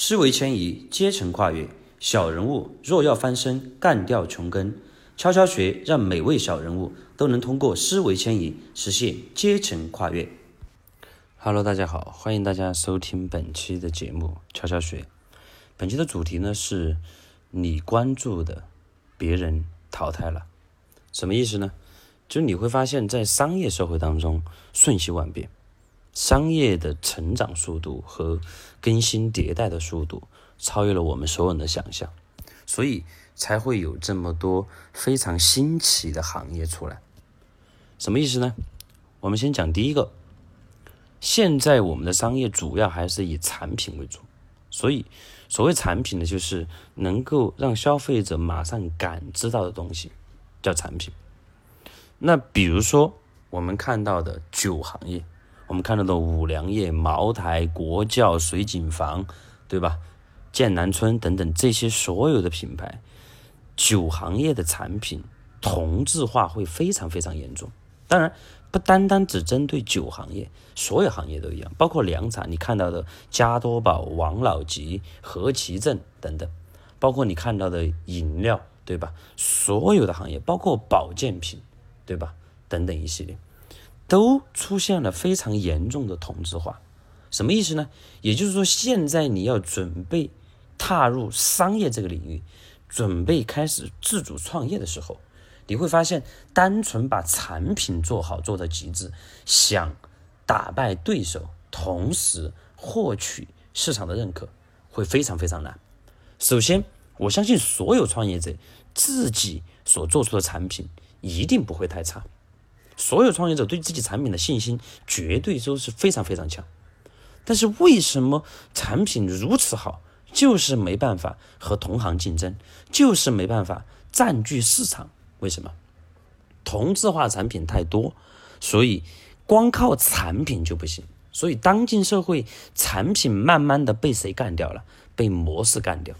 思维迁移，阶层跨越，小人物若要翻身，干掉穷根。悄悄学，让每位小人物都能通过思维迁移实现阶层跨越。Hello，大家好，欢迎大家收听本期的节目《悄悄学》。本期的主题呢是：你关注的，别人淘汰了，什么意思呢？就你会发现在商业社会当中，瞬息万变。商业的成长速度和更新迭代的速度超越了我们所有人的想象，所以才会有这么多非常新奇的行业出来。什么意思呢？我们先讲第一个，现在我们的商业主要还是以产品为主，所以所谓产品呢，就是能够让消费者马上感知到的东西，叫产品。那比如说我们看到的酒行业。我们看到的五粮液、茅台、国窖、水井坊，对吧？剑南春等等这些所有的品牌，酒行业的产品同质化会非常非常严重。当然，不单单只针对酒行业，所有行业都一样，包括粮厂，你看到的加多宝、王老吉、和其正等等，包括你看到的饮料，对吧？所有的行业，包括保健品，对吧？等等一系列。都出现了非常严重的同质化，什么意思呢？也就是说，现在你要准备踏入商业这个领域，准备开始自主创业的时候，你会发现，单纯把产品做好做到极致，想打败对手，同时获取市场的认可，会非常非常难。首先，我相信所有创业者自己所做出的产品一定不会太差。所有创业者对自己产品的信心绝对都是非常非常强，但是为什么产品如此好，就是没办法和同行竞争，就是没办法占据市场？为什么？同质化产品太多，所以光靠产品就不行。所以当今社会，产品慢慢的被谁干掉了？被模式干掉，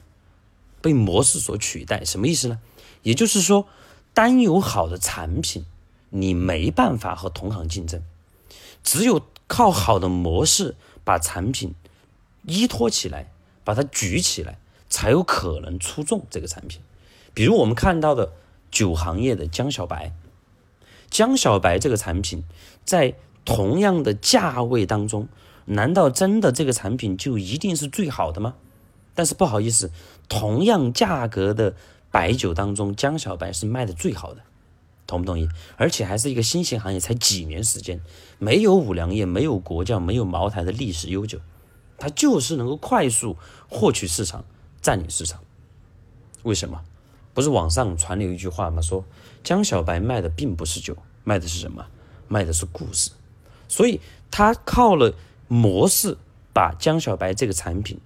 被模式所取代。什么意思呢？也就是说，单有好的产品。你没办法和同行竞争，只有靠好的模式把产品依托起来，把它举起来，才有可能出众这个产品。比如我们看到的酒行业的江小白，江小白这个产品在同样的价位当中，难道真的这个产品就一定是最好的吗？但是不好意思，同样价格的白酒当中，江小白是卖的最好的。同不同意？而且还是一个新型行业，才几年时间，没有五粮液，没有国窖，没有茅台的历史悠久，它就是能够快速获取市场，占领市场。为什么？不是网上传流一句话吗？说江小白卖的并不是酒，卖的是什么？卖的是故事。所以他靠了模式，把江小白这个产品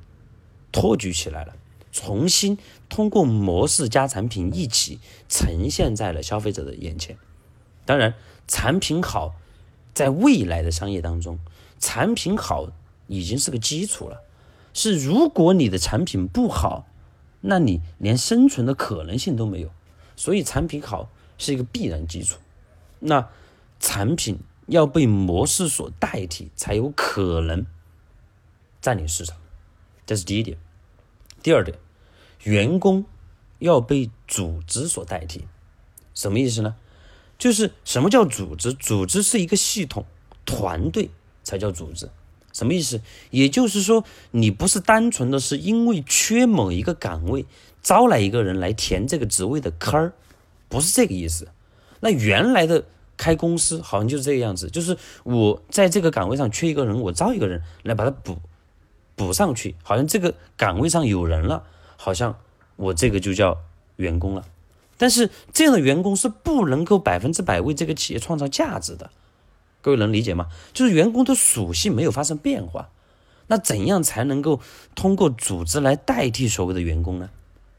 托举起来了。重新通过模式加产品一起呈现在了消费者的眼前。当然，产品好，在未来的商业当中，产品好已经是个基础了。是如果你的产品不好，那你连生存的可能性都没有。所以，产品好是一个必然基础。那产品要被模式所代替，才有可能占领市场。这是第一点。第二点，员工要被组织所代替，什么意思呢？就是什么叫组织？组织是一个系统，团队才叫组织。什么意思？也就是说，你不是单纯的是因为缺某一个岗位，招来一个人来填这个职位的坑儿，不是这个意思。那原来的开公司好像就是这个样子，就是我在这个岗位上缺一个人，我招一个人来把它补。补上去，好像这个岗位上有人了，好像我这个就叫员工了。但是这样的员工是不能够百分之百为这个企业创造价值的，各位能理解吗？就是员工的属性没有发生变化，那怎样才能够通过组织来代替所谓的员工呢？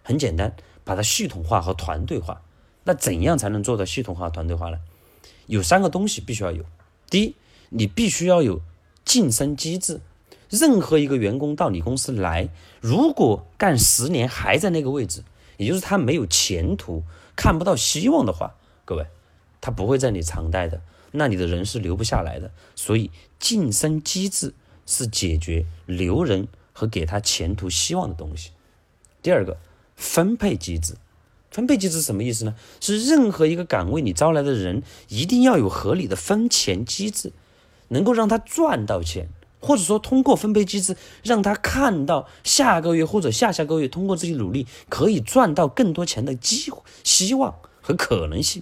很简单，把它系统化和团队化。那怎样才能做到系统化、团队化呢？有三个东西必须要有。第一，你必须要有晋升机制。任何一个员工到你公司来，如果干十年还在那个位置，也就是他没有前途、看不到希望的话，各位，他不会在你常待的，那你的人是留不下来的。所以晋升机制是解决留人和给他前途希望的东西。第二个，分配机制。分配机制什么意思呢？是任何一个岗位你招来的人，一定要有合理的分钱机制，能够让他赚到钱，或者说通过分配机制让他看到下个月或者下下个月通过自己努力可以赚到更多钱的机会、希望和可能性。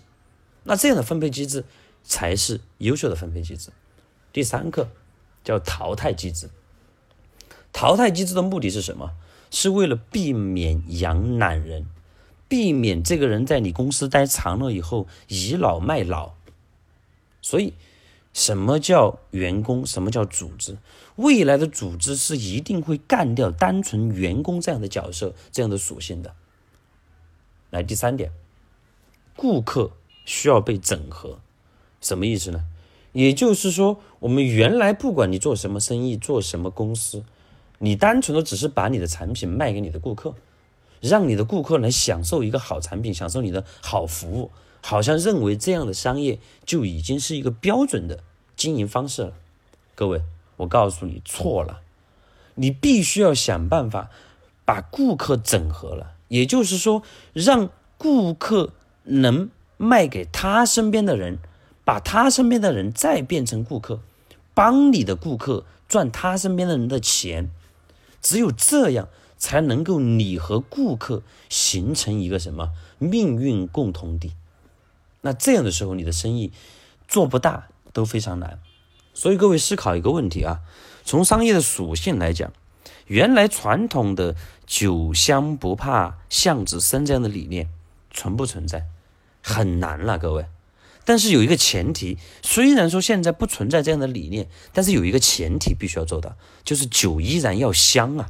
那这样的分配机制才是优秀的分配机制。第三个叫淘汰机制。淘汰机制的目的是什么？是为了避免养懒人。避免这个人在你公司待长了以后倚老卖老，所以什么叫员工？什么叫组织？未来的组织是一定会干掉单纯员工这样的角色、这样的属性的。来，第三点，顾客需要被整合，什么意思呢？也就是说，我们原来不管你做什么生意、做什么公司，你单纯的只是把你的产品卖给你的顾客。让你的顾客能享受一个好产品，享受你的好服务，好像认为这样的商业就已经是一个标准的经营方式了。各位，我告诉你错了，你必须要想办法把顾客整合了，也就是说，让顾客能卖给他身边的人，把他身边的人再变成顾客，帮你的顾客赚他身边的人的钱，只有这样。才能够你和顾客形成一个什么命运共同体？那这样的时候，你的生意做不大都非常难。所以各位思考一个问题啊，从商业的属性来讲，原来传统的酒香不怕巷子深这样的理念存不存在？很难了，各位。但是有一个前提，虽然说现在不存在这样的理念，但是有一个前提必须要做到，就是酒依然要香啊。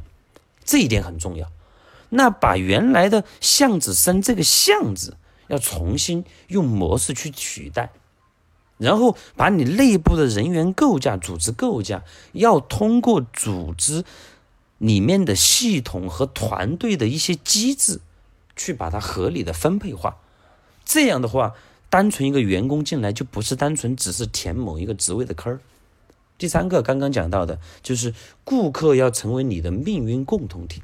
这一点很重要。那把原来的巷子深这个巷子要重新用模式去取代，然后把你内部的人员构架、组织构架，要通过组织里面的系统和团队的一些机制，去把它合理的分配化。这样的话，单纯一个员工进来就不是单纯只是填某一个职位的坑儿。第三个刚刚讲到的，就是顾客要成为你的命运共同体，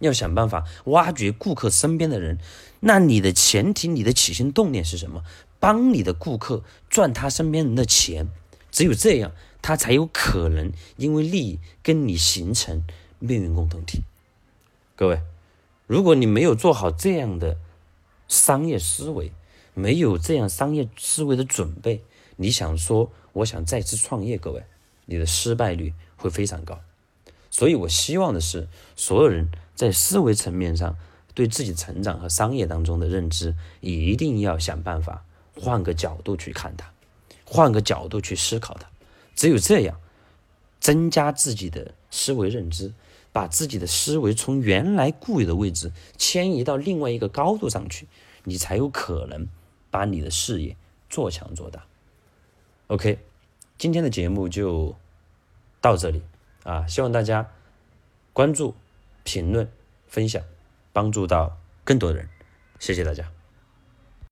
要想办法挖掘顾客身边的人。那你的前提，你的起心动念是什么？帮你的顾客赚他身边人的钱，只有这样，他才有可能因为利益跟你形成命运共同体。各位，如果你没有做好这样的商业思维，没有这样商业思维的准备，你想说？我想再次创业，各位，你的失败率会非常高。所以我希望的是，所有人在思维层面上对自己成长和商业当中的认知，一定要想办法换个角度去看它，换个角度去思考它。只有这样，增加自己的思维认知，把自己的思维从原来固有的位置迁移到另外一个高度上去，你才有可能把你的事业做强做大。OK。今天的节目就到这里啊！希望大家关注、评论、分享，帮助到更多的人。谢谢大家。